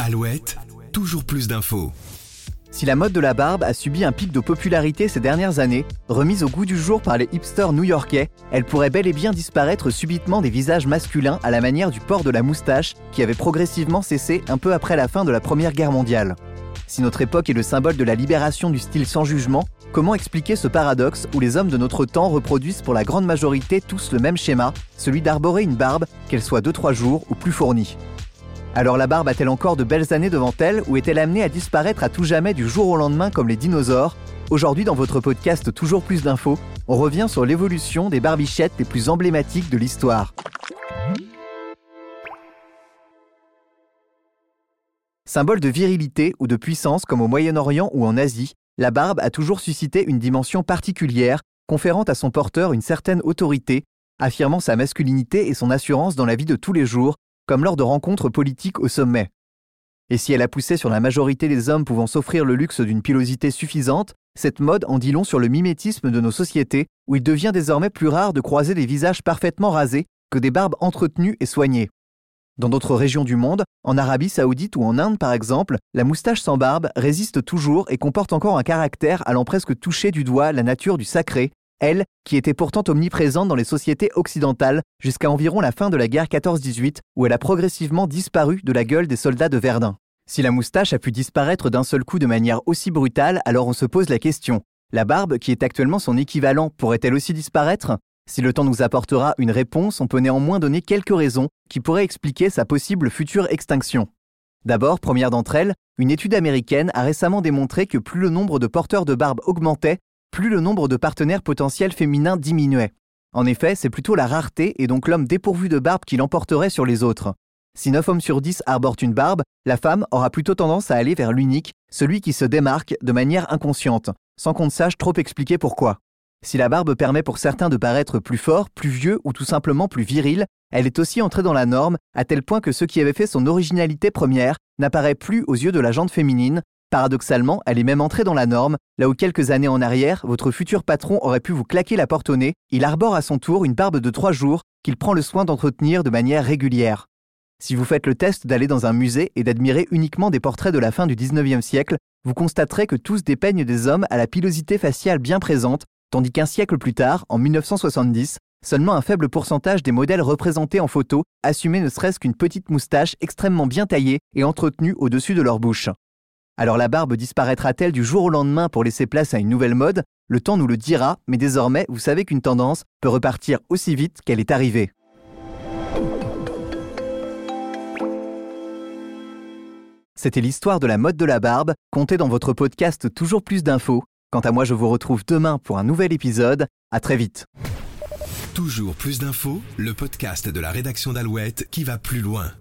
Alouette, toujours plus d'infos. Si la mode de la barbe a subi un pic de popularité ces dernières années, remise au goût du jour par les hipsters new-yorkais, elle pourrait bel et bien disparaître subitement des visages masculins à la manière du port de la moustache qui avait progressivement cessé un peu après la fin de la Première Guerre mondiale. Si notre époque est le symbole de la libération du style sans jugement, comment expliquer ce paradoxe où les hommes de notre temps reproduisent pour la grande majorité tous le même schéma, celui d'arborer une barbe, qu'elle soit 2-3 jours ou plus fournie? Alors la barbe a-t-elle encore de belles années devant elle ou est-elle amenée à disparaître à tout jamais du jour au lendemain comme les dinosaures? Aujourd'hui dans votre podcast Toujours plus d'infos, on revient sur l'évolution des barbichettes les plus emblématiques de l'histoire. Symbole de virilité ou de puissance comme au Moyen-Orient ou en Asie, la barbe a toujours suscité une dimension particulière, conférant à son porteur une certaine autorité, affirmant sa masculinité et son assurance dans la vie de tous les jours, comme lors de rencontres politiques au sommet. Et si elle a poussé sur la majorité des hommes pouvant s'offrir le luxe d'une pilosité suffisante, cette mode en dit long sur le mimétisme de nos sociétés, où il devient désormais plus rare de croiser des visages parfaitement rasés que des barbes entretenues et soignées. Dans d'autres régions du monde, en Arabie saoudite ou en Inde par exemple, la moustache sans barbe résiste toujours et comporte encore un caractère allant presque toucher du doigt la nature du sacré, elle qui était pourtant omniprésente dans les sociétés occidentales jusqu'à environ la fin de la guerre 14-18 où elle a progressivement disparu de la gueule des soldats de Verdun. Si la moustache a pu disparaître d'un seul coup de manière aussi brutale, alors on se pose la question, la barbe, qui est actuellement son équivalent, pourrait-elle aussi disparaître? Si le temps nous apportera une réponse, on peut néanmoins donner quelques raisons qui pourraient expliquer sa possible future extinction. D'abord, première d'entre elles, une étude américaine a récemment démontré que plus le nombre de porteurs de barbe augmentait, plus le nombre de partenaires potentiels féminins diminuait. En effet, c'est plutôt la rareté et donc l'homme dépourvu de barbe qui l'emporterait sur les autres. Si 9 hommes sur 10 arborent une barbe, la femme aura plutôt tendance à aller vers l'unique, celui qui se démarque de manière inconsciente, sans qu'on ne sache trop expliquer pourquoi. Si la barbe permet pour certains de paraître plus fort, plus vieux ou tout simplement plus viril, elle est aussi entrée dans la norme, à tel point que ce qui avait fait son originalité première n'apparaît plus aux yeux de la jante féminine, Paradoxalement, elle est même entrée dans la norme, là où quelques années en arrière, votre futur patron aurait pu vous claquer la porte au nez, il arbore à son tour une barbe de trois jours qu'il prend le soin d'entretenir de manière régulière. Si vous faites le test d'aller dans un musée et d'admirer uniquement des portraits de la fin du 19e siècle, vous constaterez que tous dépeignent des hommes à la pilosité faciale bien présente, tandis qu'un siècle plus tard, en 1970, seulement un faible pourcentage des modèles représentés en photo assumaient ne serait-ce qu'une petite moustache extrêmement bien taillée et entretenue au-dessus de leur bouche. Alors la barbe disparaîtra-t-elle du jour au lendemain pour laisser place à une nouvelle mode? Le temps nous le dira, mais désormais, vous savez qu'une tendance peut repartir aussi vite qu'elle est arrivée. C'était l'histoire de la mode de la barbe, comptée dans votre podcast Toujours plus d'infos. Quant à moi, je vous retrouve demain pour un nouvel épisode. À très vite. Toujours plus d'infos, le podcast de la rédaction d'Alouette qui va plus loin.